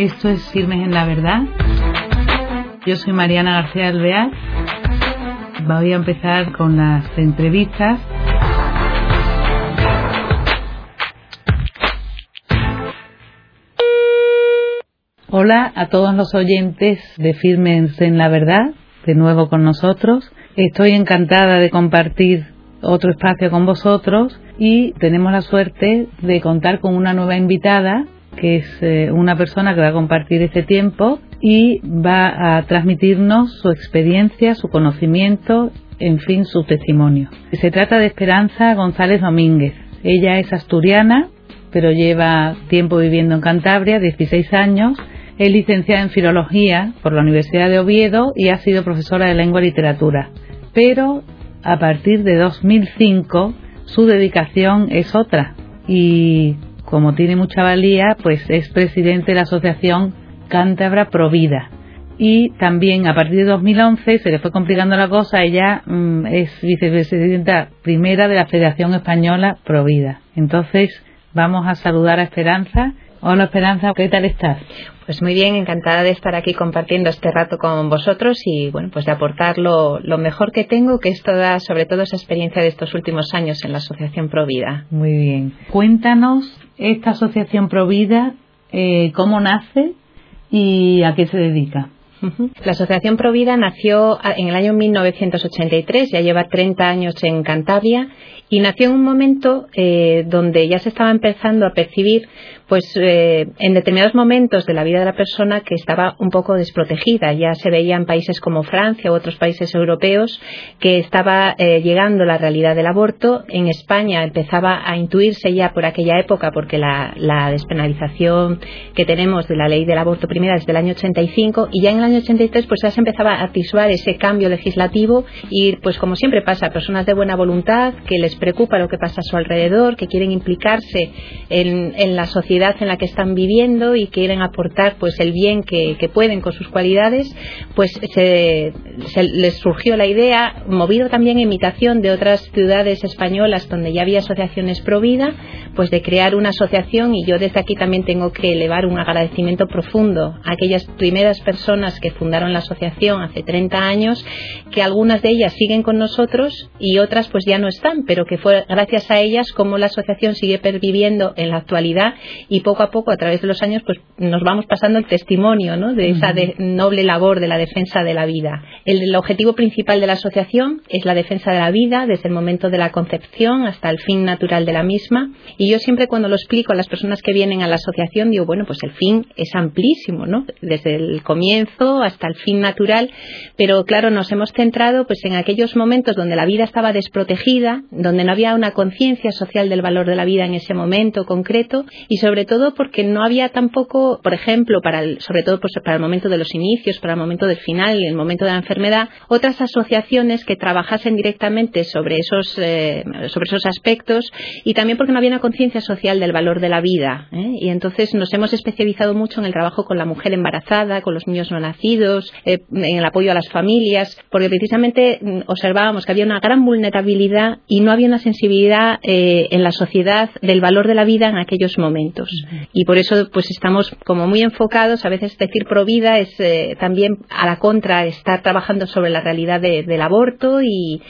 Esto es Firmes en la Verdad. Yo soy Mariana García Alvear. Voy a empezar con las entrevistas. Hola a todos los oyentes de Firmes en la Verdad, de nuevo con nosotros. Estoy encantada de compartir otro espacio con vosotros y tenemos la suerte de contar con una nueva invitada que es eh, una persona que va a compartir este tiempo y va a transmitirnos su experiencia, su conocimiento, en fin, su testimonio. Se trata de Esperanza González Domínguez. Ella es asturiana, pero lleva tiempo viviendo en Cantabria, 16 años. Es licenciada en Filología por la Universidad de Oviedo y ha sido profesora de Lengua y Literatura. Pero a partir de 2005 su dedicación es otra y como tiene mucha valía, pues es presidente de la Asociación Cántabra Provida. Y también a partir de 2011 se le fue complicando la cosa, ella mm, es vicepresidenta primera de la Federación Española Provida. Entonces vamos a saludar a Esperanza. Hola Esperanza, ¿qué tal estás? Pues muy bien, encantada de estar aquí compartiendo este rato con vosotros y bueno, pues de aportar lo, mejor que tengo, que es toda, sobre todo esa experiencia de estos últimos años en la Asociación Provida. Muy bien. Cuéntanos esta Asociación Provida, eh, cómo nace y a qué se dedica. La Asociación Provida nació en el año 1983, ya lleva 30 años en Cantabria y nació en un momento eh, donde ya se estaba empezando a percibir pues eh, en determinados momentos de la vida de la persona que estaba un poco desprotegida. Ya se veía en países como Francia u otros países europeos que estaba eh, llegando la realidad del aborto. En España empezaba a intuirse ya por aquella época, porque la, despenalización que tenemos de la ley del aborto primera es del año 85 y ya en el año 83 pues ya se empezaba a atisbar ese cambio legislativo y pues como siempre pasa, personas de buena voluntad que les preocupa lo que pasa a su alrededor, que quieren implicarse en, en la sociedad en la que están viviendo y quieren aportar pues el bien que, pueden con sus cualidades, pues se, les surgió la idea, movido también en imitación de otras ciudades españolas donde ya había asociaciones pro vida, pues de crear una asociación y yo desde aquí también tengo que elevar un agradecimiento profundo a aquellas primeras personas que fundaron la asociación hace 30 años, que algunas de ellas siguen con nosotros y otras pues ya no están, pero que fue gracias a ellas como la asociación sigue perviviendo en la actualidad y poco a poco a través de los años pues nos vamos pasando el testimonio ¿no? de esa noble labor de la defensa de la vida. El, objetivo principal de la asociación es la defensa de la vida desde el momento de la concepción hasta el fin natural de la misma y yo siempre cuando lo explico a las personas que vienen a la asociación digo bueno pues el fin es amplísimo ¿no? desde el comienzo hasta el fin natural pero claro nos hemos centrado pues en aquellos momentos donde la vida estaba desprotegida donde no había una conciencia social del valor de la vida en ese momento concreto y sobre todo porque no había tampoco, por ejemplo, para sobre todo pues, para el momento de los inicios, para el momento del final y el momento de la enfermedad, otras asociaciones que trabajasen directamente sobre esos, eh, sobre esos aspectos y también porque no había una conciencia social del valor de la vida. ¿eh? Y entonces nos hemos especializado mucho en el trabajo con la mujer embarazada, con los niños no nacidos, eh, en el apoyo a las familias, porque precisamente mm, observábamos que había una gran vulnerabilidad y no había una sensibilidad en la sociedad del valor de la vida en aquellos momentos. Y por eso pues estamos como muy enfocados, a veces decir pro vida es eh, también a la contra estar trabajando sobre la realidad del aborto y,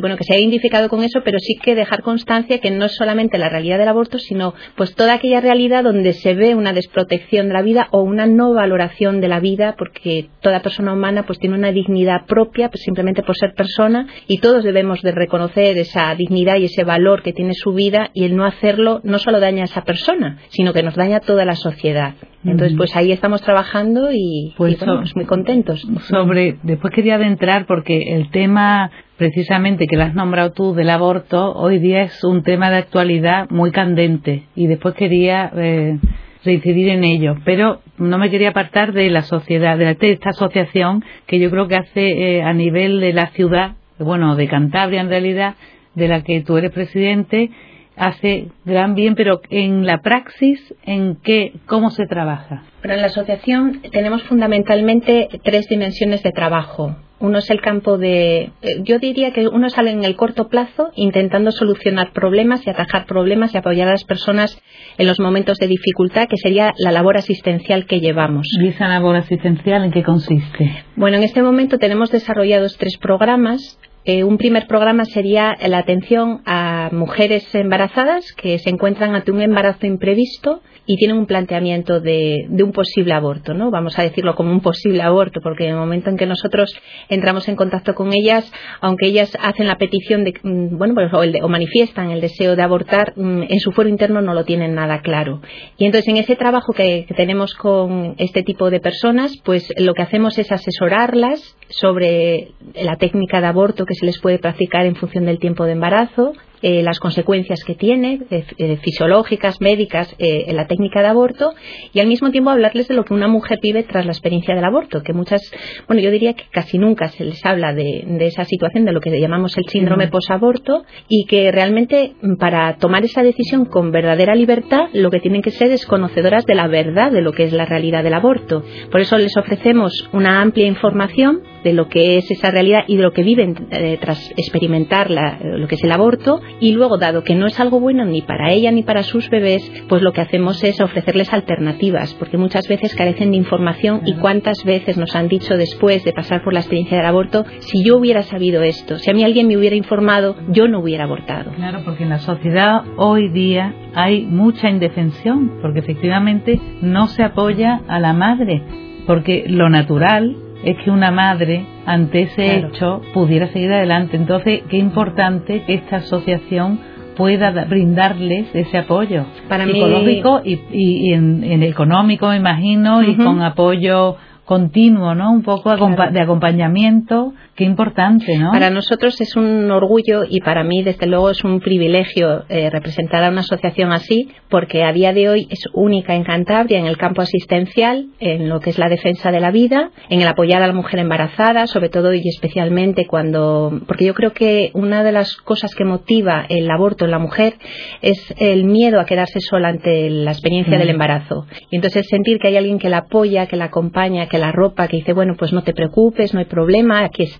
bueno, que se ha identificado con eso, pero sí que dejar constancia que no es solamente la realidad del aborto, sino pues toda aquella realidad donde se ve una desprotección de la vida o una no valoración de la vida, porque toda persona humana pues tiene una dignidad propia pues, simplemente por ser persona y todos debemos de reconocer esa dignidad y ese valor que tiene su vida y el no hacerlo no solo daña a esa persona, sino que nos daña toda la sociedad. Entonces, pues ahí estamos trabajando y, pues estamos muy contentos. Sobre, después quería adentrar porque el tema precisamente que lo has nombrado tú del aborto hoy día es un tema de actualidad muy candente y después quería eh, reincidir en ello, pero no me quería apartar de la sociedad, de, esta asociación que yo creo que hace eh, a nivel de la ciudad, bueno, de Cantabria en realidad, de la que tú eres presidente hace gran bien, pero en la praxis, ¿en qué, cómo se trabaja? Pero en la asociación tenemos fundamentalmente tres dimensiones de trabajo. Uno es el campo de, eh, yo diría que uno sale en el corto plazo intentando solucionar problemas y atajar problemas y apoyar a las personas en los momentos de dificultad, que sería la labor asistencial que llevamos. ¿Y esa labor asistencial en qué consiste? Bueno, en este momento tenemos desarrollados tres programas. Eh, un primer programa sería la atención a mujeres embarazadas que se encuentran ante un embarazo imprevisto y tienen un planteamiento de, un posible aborto, ¿no? Vamos a decirlo como un posible aborto, porque en el momento en que nosotros entramos en contacto con ellas, aunque ellas hacen la petición de, mm, bueno, pues, o, manifiestan el deseo de abortar, mm, en su fuero interno no lo tienen nada claro. Y entonces en ese trabajo que, que tenemos con este tipo de personas, pues lo que hacemos es asesorarlas sobre la técnica de aborto que se les puede practicar en función del tiempo de embarazo, eh, las consecuencias que tiene, eh, fisiológicas, médicas, eh, en la técnica de aborto, y al mismo tiempo hablarles de lo que una mujer vive tras la experiencia del aborto, que muchas, bueno, yo diría que casi nunca se les habla de, esa situación, de lo que llamamos el síndrome posaborto, y que realmente mm, para tomar esa decisión con verdadera libertad, lo que tienen que ser es conocedoras de la verdad de lo que es la realidad del aborto. Por eso les ofrecemos una amplia información de lo que es esa realidad y de lo que viven tras experimentar lo que es el aborto. Y luego, dado que no es algo bueno ni para ella ni para sus bebés, pues lo que hacemos es ofrecerles alternativas, porque muchas veces carecen de información. Y cuántas veces nos han dicho después de pasar por la experiencia del aborto, si yo hubiera sabido esto, si a mí alguien me hubiera informado, yo no hubiera abortado. Claro, porque en la sociedad hoy día hay mucha indefensión, porque efectivamente no se apoya a la madre, porque lo natural es que una madre ante ese hecho pudiera seguir adelante. Entonces, qué importante que esta asociación pueda brindarles ese apoyo Para psicológico y, y, en, económico, me imagino, y con apoyo continuo, ¿no? Un poco de acompañamiento Qué importante, ¿no? Para nosotros es un orgullo y para mí, desde luego, es un privilegio eh, representar a una asociación así, porque a día de hoy es única en Cantabria en el campo asistencial, en lo que es la defensa de la vida, en el apoyar a la mujer embarazada, sobre todo y especialmente cuando. Porque yo creo que una de las cosas que motiva el aborto en la mujer es el miedo a quedarse sola ante la experiencia del mm. embarazo. Y entonces sentir que hay alguien que la apoya, que la acompaña, que la ropa, que dice, bueno, pues no te preocupes, no hay problema, aquí está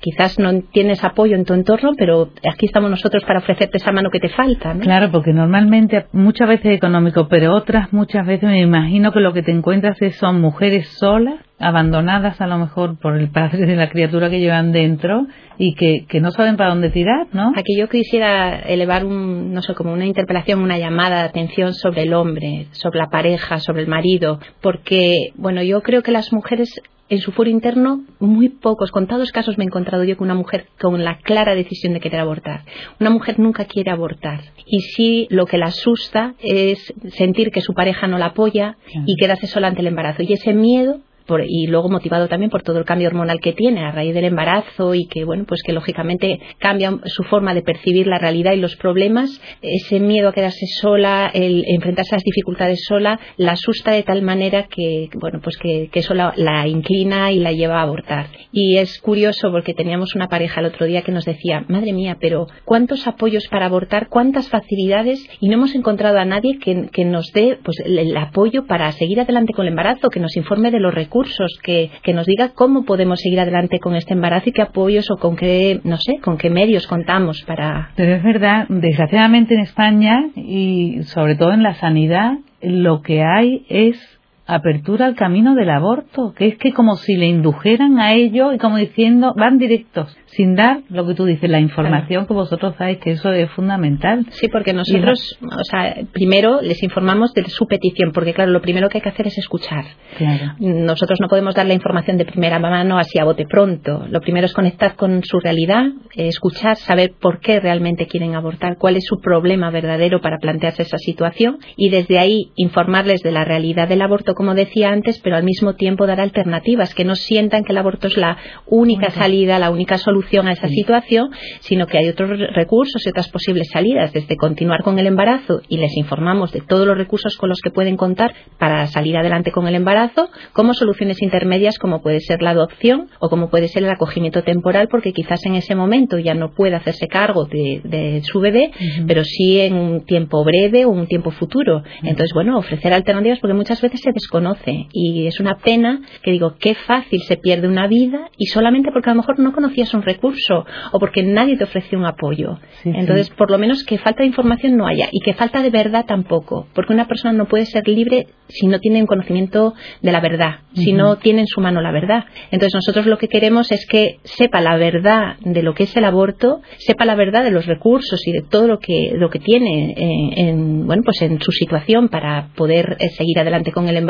quizás no tienes apoyo en tu entorno, pero aquí estamos nosotros para ofrecerte esa mano que te falta. Claro, porque normalmente muchas veces económico, pero otras muchas veces me imagino que lo que te encuentras es, son mujeres solas abandonadas a lo mejor por el padre de la criatura que llevan dentro y que, que, no saben para dónde tirar, ¿no? Aquí yo quisiera elevar un, no sé, como una interpelación, una llamada de atención sobre el hombre, sobre la pareja, sobre el marido, porque, bueno, yo creo que las mujeres en su foro interno, muy pocos, contados casos me he encontrado yo con una mujer con la clara decisión de querer abortar. Una mujer nunca quiere abortar. Y sí, lo que la asusta es sentir que su pareja no la apoya y quedarse sola ante el embarazo. Y ese miedo y luego motivado también por todo el cambio hormonal que tiene a raíz del embarazo y que bueno pues que lógicamente cambia su forma de percibir la realidad y los problemas ese miedo a quedarse sola el enfrentarse a las dificultades sola la asusta de tal manera que bueno pues que, eso la, inclina y la lleva a abortar. Y es curioso porque teníamos una pareja el otro día que nos decía madre mía pero cuántos apoyos para abortar cuántas facilidades y no hemos encontrado a nadie que, que nos dé pues el apoyo para seguir adelante con el embarazo que nos informe de los recursos que, nos diga cómo podemos seguir adelante con este embarazo y qué apoyos o con qué, no sé, con qué medios contamos para. Pero es verdad, desgraciadamente en España y sobre todo en la sanidad, lo que hay es apertura al camino del aborto, que es que como si le indujeran a ello y como diciendo, van directos sin dar lo que tú dices, la información que vosotros dais, que eso es fundamental. Sí, porque nosotros, o sea, primero les informamos de su petición, porque claro, lo primero que hay que hacer es escuchar. Claro. Nosotros no podemos dar la información de primera mano así a bote pronto. Lo primero es conectar con su realidad, eh, escuchar, saber por qué realmente quieren abortar, cuál es su problema verdadero para plantearse esa situación y desde ahí informarles de la realidad del aborto, como decía antes, pero al mismo tiempo dar alternativas, que no sientan que el aborto es la única salida, la única solución a esa situación, sino que hay otros recursos y otras posibles salidas, desde continuar con el embarazo y les informamos de todos los recursos con los que pueden contar para salir adelante con el embarazo, como soluciones intermedias como puede ser la adopción o como puede ser el acogimiento temporal, porque quizás en ese momento ya no puede hacerse cargo de, su bebé, pero sí en un tiempo breve o un tiempo futuro. Entonces, bueno, ofrecer alternativas porque muchas veces se desconoce. Y es una pena que digo, qué fácil se pierde una vida y solamente porque a lo mejor no conocías un recurso o porque nadie te ofreció un apoyo. Entonces, por lo menos que falta de información no haya y que falta de verdad tampoco, porque una persona no puede ser libre si no tiene un conocimiento de la verdad, si no tiene en su mano la verdad. Entonces, nosotros lo que queremos es que sepa la verdad de lo que es el aborto, sepa la verdad de los recursos y de todo lo que, lo que tiene en, bueno, pues en su situación para poder eh, seguir adelante con el embarazo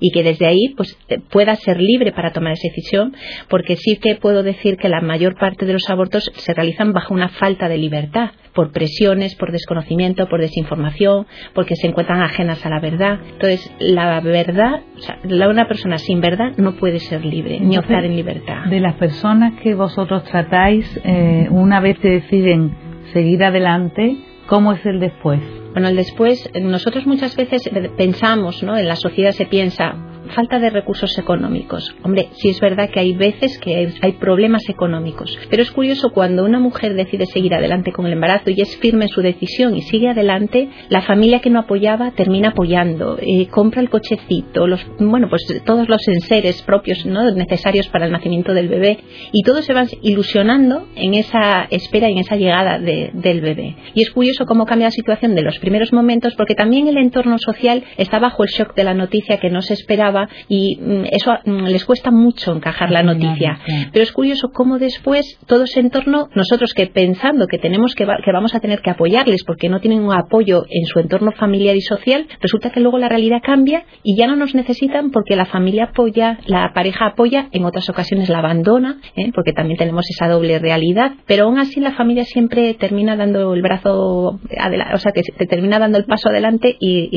y que desde ahí pues, pueda ser libre para tomar esa decisión, porque sí que puedo decir que la mayor parte de los abortos se realizan bajo una falta de libertad, por presiones, por desconocimiento, por desinformación, porque se encuentran ajenas a la verdad. Entonces, la verdad, o sea, una persona sin verdad no puede ser libre, ni optar en libertad. De las personas que vosotros tratáis, eh, una vez que deciden seguir adelante, ¿cómo es el después? Bueno, el después, nosotros muchas veces pensamos, ¿no? En la sociedad se piensa, falta de recursos económicos. Hombre, sí es verdad que hay veces que hay problemas económicos, pero es curioso cuando una mujer decide seguir adelante con el embarazo y es firme en su decisión y sigue adelante, la familia que no apoyaba termina apoyando, eh, compra el cochecito, los, bueno, pues todos los enseres propios ¿no? necesarios para el nacimiento del bebé y todos se van ilusionando en esa espera y en esa llegada del bebé. Y es curioso cómo cambia la situación de los primeros momentos porque también el entorno social está bajo el shock de la noticia que no se esperaba y mm, eso mm, les cuesta mucho encajar la noticia. Pero es curioso cómo después todo ese entorno, nosotros que pensando que tenemos que, que vamos a tener que apoyarles porque no tienen un apoyo en su entorno familiar y social, resulta que luego la realidad cambia y ya no nos necesitan porque la familia apoya, la pareja apoya, en otras ocasiones la abandona, ¿eh? porque también tenemos esa doble realidad, pero aún así la familia siempre termina dando el brazo, o sea, que te termina dando el paso adelante y,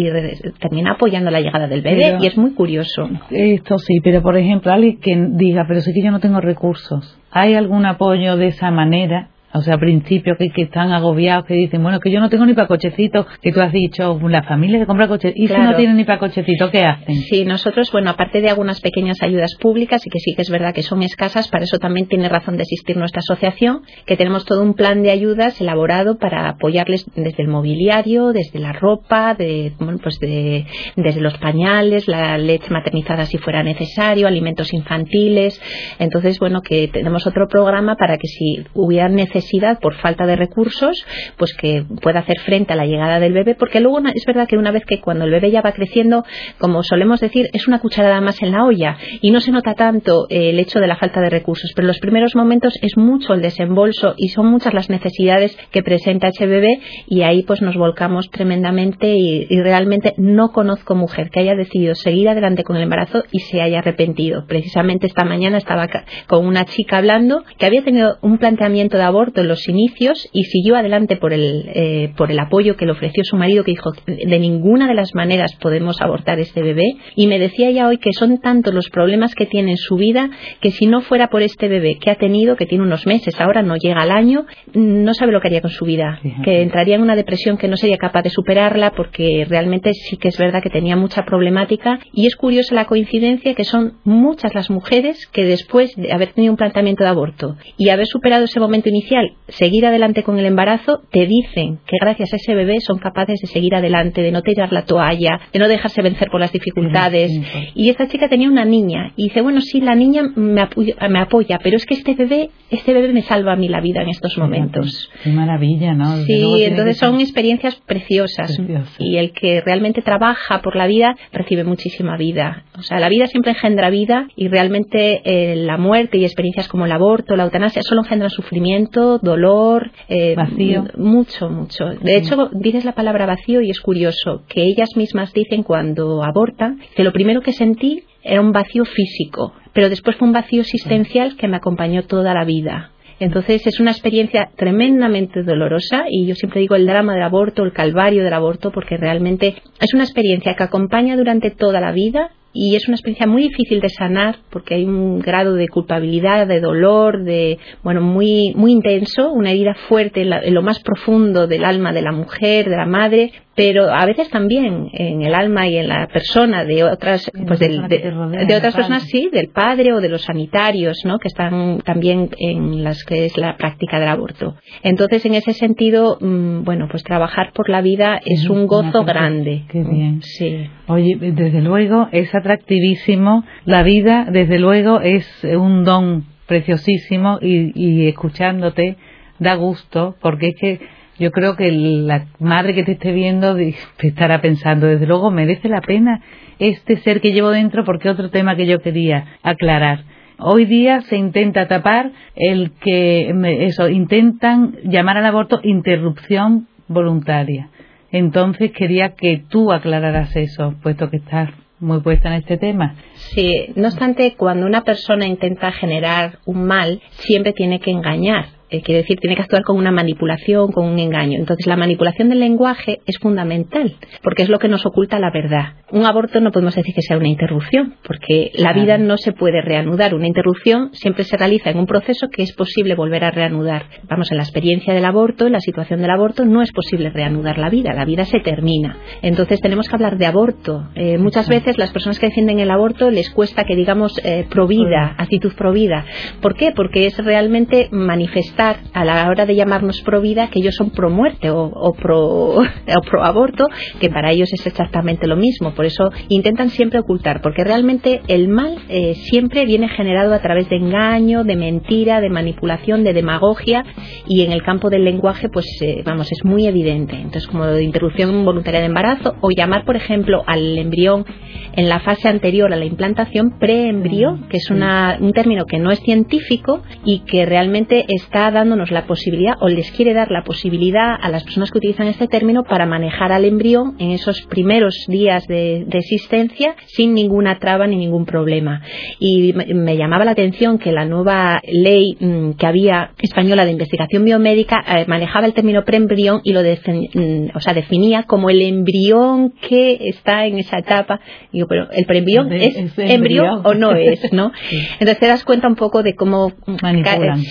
termina apoyando la llegada del bebé y es muy curioso. Esto sí, pero por ejemplo, alguien que diga, pero sí que yo no tengo recursos, ¿hay algún apoyo de esa manera? O sea, al principio que, que, están agobiados, que dicen, bueno, que yo no tengo ni para cochecito, que tú has dicho, la familia se compra coches, y si no tienen ni para cochecito, ¿qué hacen? Sí, nosotros, bueno, aparte de algunas pequeñas ayudas públicas, y que sí que es verdad que son escasas, para eso también tiene razón de existir nuestra asociación, que tenemos todo un plan de ayudas elaborado para apoyarles desde el mobiliario, desde la ropa, de, bueno, pues de, desde los pañales, la leche maternizada si fuera necesario, alimentos infantiles. Entonces, bueno, que tenemos otro programa para que si hubiera necesidad por falta de recursos, pues que pueda hacer frente a la llegada del bebé, porque luego es verdad que una vez que cuando el bebé ya va creciendo, como solemos decir, es una cucharada más en la olla y no se nota tanto eh, el hecho de la falta de recursos, pero en los primeros momentos es mucho el desembolso y son muchas las necesidades que presenta ese bebé y ahí pues nos volcamos tremendamente y, y realmente no conozco mujer que haya decidido seguir adelante con el embarazo y se haya arrepentido. Precisamente esta mañana estaba con una chica hablando que había tenido un planteamiento de aborto en los inicios y siguió adelante por el, eh, por el apoyo que le ofreció su marido, que dijo, de ninguna de las maneras podemos abortar este bebé. Y me decía ya hoy que son tantos los problemas que tiene en su vida que si no fuera por este bebé que ha tenido, que tiene unos meses, ahora no llega al año, no sabe lo que haría con su vida. Que entraría en una depresión que no sería capaz de superarla porque realmente sí que es verdad que tenía mucha problemática. Y es curiosa la coincidencia que son muchas las mujeres que después de haber tenido un planteamiento de aborto y haber superado ese momento inicial, seguir adelante con el embarazo, te dicen que gracias a ese bebé son capaces de seguir adelante, de no tirar la toalla, de no dejarse vencer por las dificultades. Y esta chica tenía una niña y dice, bueno, sí, la niña me apoya, pero es que este bebé, este bebé me salva a mí la vida en estos momentos. Qué maravilla, ¿no? sí, entonces son experiencias preciosas. Y el que realmente trabaja por la vida recibe muchísima vida. O sea, la vida siempre engendra vida y realmente eh, la muerte y experiencias como el aborto, la eutanasia, solo engendran sufrimiento, dolor, eh, vacío. Mucho, mucho. De hecho, dices la palabra vacío y es curioso que ellas mismas dicen cuando abortan que lo primero que sentí era un vacío físico, pero después fue un vacío existencial que me acompañó toda la vida. Entonces es una experiencia tremendamente dolorosa y yo siempre digo el drama del aborto, el calvario del aborto, porque realmente es una experiencia que acompaña durante toda la vida y es una experiencia muy difícil de sanar porque hay un grado de culpabilidad, de dolor, de bueno muy muy intenso, una herida fuerte en, lo más profundo del alma de la mujer, de la madre, pero a veces también en el alma y en la persona de otras, pues de, otras personas, sí, del padre o de los sanitarios, ¿no? Que están también en las que es la práctica del aborto. Entonces, en ese sentido, mm, bueno, pues trabajar por la vida es un gozo grande. Qué bien. Sí. Oye, desde luego es atractivísimo. La vida, desde luego, es un don preciosísimo y, y escuchándote da gusto porque es que yo creo que la madre que te esté viendo te estará pensando, desde luego merece la pena este ser que llevo dentro porque otro tema que yo quería aclarar. Hoy día se intenta tapar el que, eso, intentan llamar al aborto interrupción voluntaria. Entonces quería que tú aclararas eso, puesto que estás muy puesta en este tema. Sí, no obstante, cuando una persona intenta generar un mal, siempre tiene que engañar eh, quiere decir, tiene que actuar con una manipulación, con un engaño. Entonces, la manipulación del lenguaje es fundamental, porque es lo que nos oculta la verdad. Un aborto no podemos decir que sea una interrupción, porque la vida no se puede reanudar. Una interrupción siempre se realiza en un proceso que es posible volver a reanudar. Vamos, en la experiencia del aborto, en la situación del aborto, no es posible reanudar la vida, la vida se termina. Entonces, tenemos que hablar de aborto. Eh, muchas veces las personas que defienden el aborto les cuesta que digamos eh, provida, actitud provida. ¿Por qué? Porque es realmente manifestar a la hora de llamarnos pro vida que ellos son pro muerte o, pro, pro aborto, que para ellos es exactamente lo mismo. Por eso intentan siempre ocultar, porque realmente el mal eh, siempre viene generado a través de engaño, de mentira, de manipulación, de demagogia y en el campo del lenguaje, pues eh, vamos, es muy evidente. Entonces, como de interrupción voluntaria de embarazo o llamar, por ejemplo, al embrión en la fase anterior a la implantación preembrión, que es una, un término que no es científico y que realmente está dándonos la posibilidad o les quiere dar la posibilidad a las personas que utilizan este término para manejar al embrión en esos primeros días de, existencia sin ninguna traba ni ningún problema. Y me, llamaba la atención que la nueva ley mm, que había española de investigación biomédica eh, manejaba el término preembrión y lo mm, o sea, definía como el embrión que está en esa etapa. Digo, pero el preembrión es, embrión o no es, ¿no? Entonces te das cuenta un poco de cómo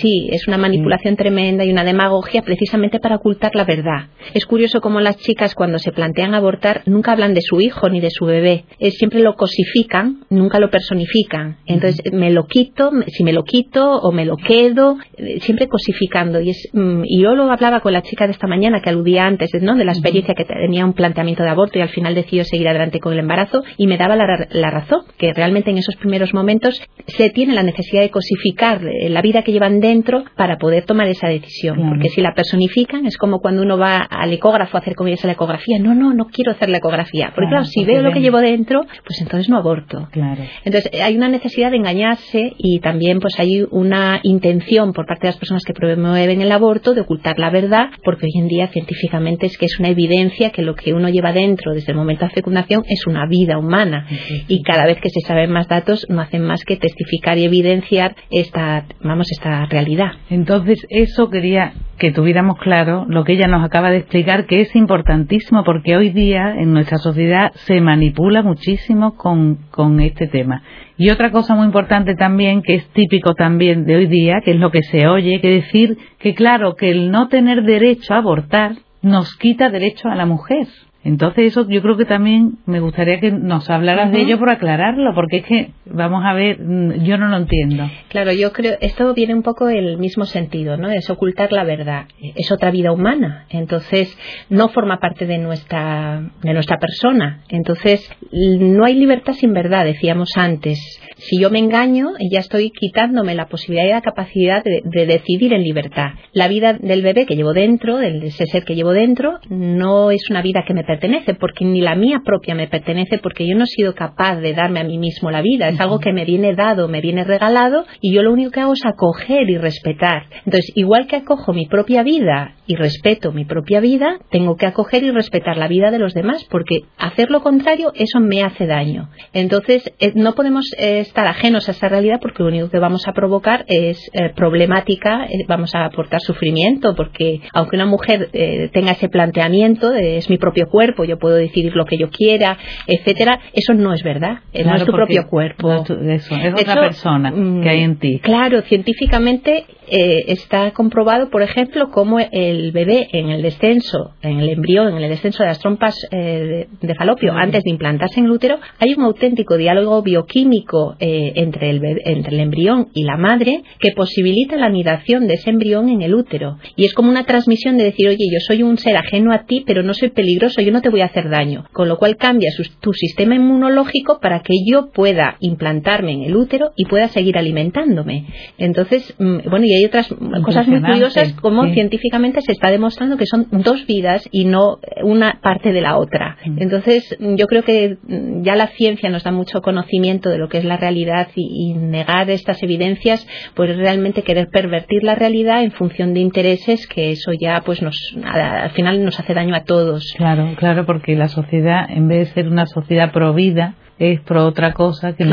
sí, es una manipulación tremenda y una demagogia precisamente para ocultar la verdad. Es curioso cómo las chicas cuando se plantean abortar nunca hablan de su hijo ni de su bebé, eh, siempre lo cosifican, nunca lo personifican. Entonces me lo quito, si me lo quito o me lo quedo, eh, siempre cosificando. Y, es, mm, y yo lo hablaba con la chica de esta mañana que aludía antes, ¿no? De la experiencia que tenía un planteamiento de aborto y al final decidió seguir adelante con el embarazo y me daba la, la razón, que realmente en esos primeros momentos se tiene la necesidad de cosificar eh, la vida que llevan dentro para poder tomar esa decisión. Porque si la personifican, es como cuando uno va al ecógrafo a hacer con ella la ecografía. No, no, no quiero hacer la ecografía. Porque claro, si veo lo que llevo dentro, pues entonces no aborto. Claro. Entonces hay una necesidad de engañarse y también pues hay una intención por parte de las personas que promueven el aborto de ocultar la verdad, porque hoy en día científicamente es que es una evidencia que lo que uno lleva dentro desde el momento de fecundación es una vida humana. Y cada vez que se saben más datos no hacen más que testificar y evidenciar esta, vamos, esta realidad. Entonces, eso quería que tuviéramos claro lo que ella nos acaba de explicar, que es importantísimo porque hoy día en nuestra sociedad se manipula muchísimo con, con este tema. Y otra cosa muy importante también, que es típico también de hoy día, que es lo que se oye, que decir que claro, que el no tener derecho a abortar nos quita derecho a la mujer. Entonces eso yo creo que también me gustaría que nos hablaras de ello por aclararlo, porque es que, vamos a ver, mm, yo no lo entiendo. Claro, yo creo, esto viene un poco el mismo sentido, ¿no? Es ocultar la verdad. Es otra vida humana. Entonces, no forma parte de nuestra, de nuestra persona. Entonces, no hay libertad sin verdad, decíamos antes. Si yo me engaño, ya estoy quitándome la posibilidad y la capacidad de, de decidir en libertad. La vida del bebé que llevo dentro, del ese ser que llevo dentro, no es una vida que me pertenece, porque ni la mía propia me pertenece, porque yo no he sido capaz de darme a mí mismo la vida. Es algo que me viene dado, me viene regalado, y yo lo único que hago es acoger y respetar. Entonces, igual que acojo mi propia vida y respeto mi propia vida, tengo que acoger y respetar la vida de los demás, porque hacer lo contrario, eso me hace daño. Entonces, eh, no podemos eh, estar ajenos a esa realidad porque lo único que vamos a provocar es eh, problemática, vamos a aportar sufrimiento, porque aunque una mujer tenga ese planteamiento de es mi propio cuerpo, yo puedo decidir lo que yo quiera, etcétera, eso no es verdad, no es tu propio cuerpo. es otra persona que hay en Claro, científicamente eh, está comprobado, por ejemplo, cómo el bebé en el descenso, en el embrión, en el descenso de las trompas eh, de, falopio, antes de implantarse en el útero, hay un auténtico diálogo bioquímico eh, entre, el entre el embrión y la madre que posibilita la anidación de ese embrión en el útero. Y es como una transmisión de decir, oye, yo soy un ser ajeno a ti, pero no soy peligroso, yo no te voy a hacer daño. Con lo cual cambia tu sistema inmunológico para que yo pueda implantarme en el útero y pueda seguir alimentándome. Entonces, mm, bueno, y hay otras cosas muy curiosas como científicamente se está demostrando que son dos vidas y no una parte de la otra. Mm. Entonces, yo creo que mm, ya la ciencia nos da mucho conocimiento de lo que es la realidad y, negar estas evidencias, pues realmente querer pervertir la realidad en función de intereses que eso ya pues nos al final nos hace daño a todos. Claro, claro, porque la sociedad en vez de ser una sociedad provida es por otra cosa que,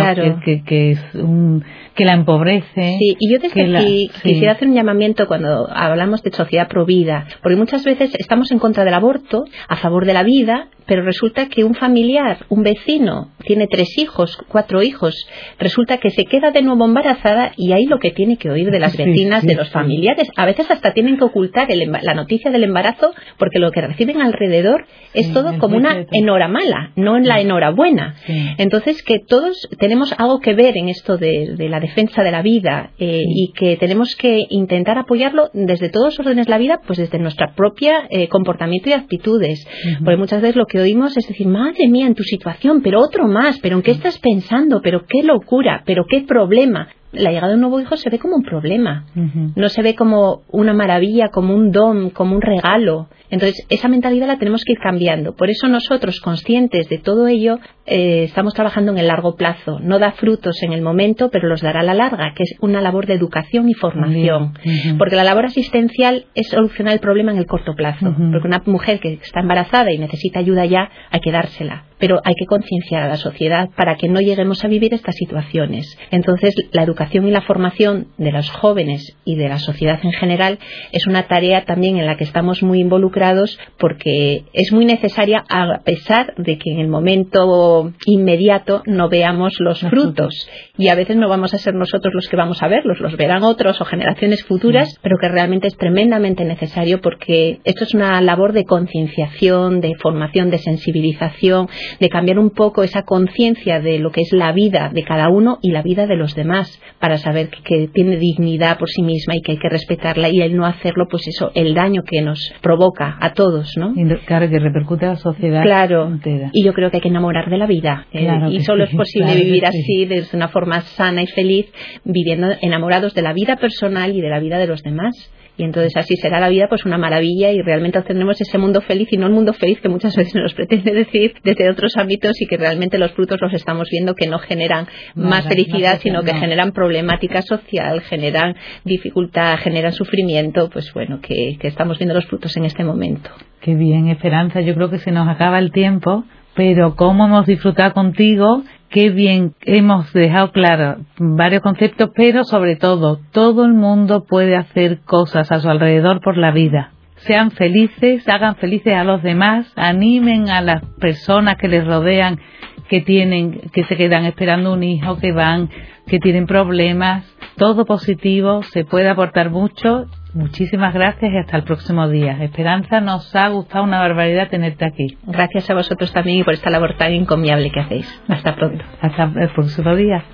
que, que, es que la empobrece. Sí, y yo desde aquí quisiera hacer un llamamiento cuando hablamos de sociedad provida, porque muchas veces estamos en contra del aborto, a favor de la vida, pero resulta que un familiar, un vecino, tiene tres hijos, cuatro hijos, resulta que se queda de nuevo embarazada y ahí lo que tiene que oír de las vecinas, de los familiares. A veces hasta tienen que ocultar la noticia del embarazo porque lo que reciben alrededor es todo como una enhoramala, no en la enhorabuena. Entonces, que todos tenemos algo que ver en esto de, la defensa de la vida eh, y que tenemos que intentar apoyarlo desde todos los órdenes de la vida, pues desde nuestra propia eh, comportamiento y actitudes. Porque muchas veces lo que oímos es decir, madre mía, en tu situación, pero otro más, pero ¿en qué estás pensando? Pero qué locura, pero qué problema la llegada de un nuevo hijo se ve como un problema, no se ve como una maravilla, como un don, como un regalo. Entonces, esa mentalidad la tenemos que ir cambiando. Por eso nosotros, conscientes de todo ello, eh, estamos trabajando en el largo plazo. No da frutos en el momento, pero los dará a la larga, que es una labor de educación y formación. Porque la labor asistencial es solucionar el problema en el corto plazo. Porque una mujer que está embarazada y necesita ayuda ya, hay que dársela. Pero hay que concienciar a la sociedad para que no lleguemos a vivir estas situaciones. Entonces, la educación y la formación de los jóvenes y de la sociedad en general es una tarea también en la que estamos muy involucrados porque es muy necesaria a pesar de que en el momento inmediato no veamos los frutos. y a veces no vamos a ser nosotros los que vamos a verlos, los verán otros o generaciones futuras, pero que realmente es tremendamente necesario porque esto es una labor de concienciación, de formación, de sensibilización, de cambiar un poco esa conciencia de lo que es la vida de cada uno y la vida de los demás para saber que, que tiene dignidad por sí misma y que hay que respetarla y el no hacerlo, pues eso, el daño que nos provoca a todos, ¿no? claro, que repercute a la sociedad claro, Y yo creo que hay que enamorar de la vida. ¿eh? y solo es posible vivir así, de una forma sana y feliz, viviendo enamorados de la vida personal y de la vida de los demás y entonces así será la vida pues una maravilla y realmente obtendremos ese mundo feliz y no el mundo feliz que muchas veces nos pretende decir desde otros ámbitos y que realmente los frutos los estamos viendo que no generan más felicidad sino que generan problemática social generan dificultad generan sufrimiento pues bueno que, que estamos viendo los frutos en este momento. Qué bien Esperanza. Yo creo que se nos acaba el tiempo pero cómo hemos disfrutado contigo qué bien hemos dejado claro varios conceptos, pero sobre todo, todo el mundo puede hacer cosas a su alrededor por la vida. Sean felices, hagan felices a los demás, animen a las personas que les rodean, que tienen, que se quedan esperando un hijo, que van, que tienen problemas. Todo positivo, se puede aportar mucho Muchísimas gracias y hasta el próximo día. Esperanza, nos ha gustado una barbaridad tenerte aquí. Gracias a vosotros también y por esta labor tan encomiable que hacéis. Hasta pronto. Hasta el próximo día.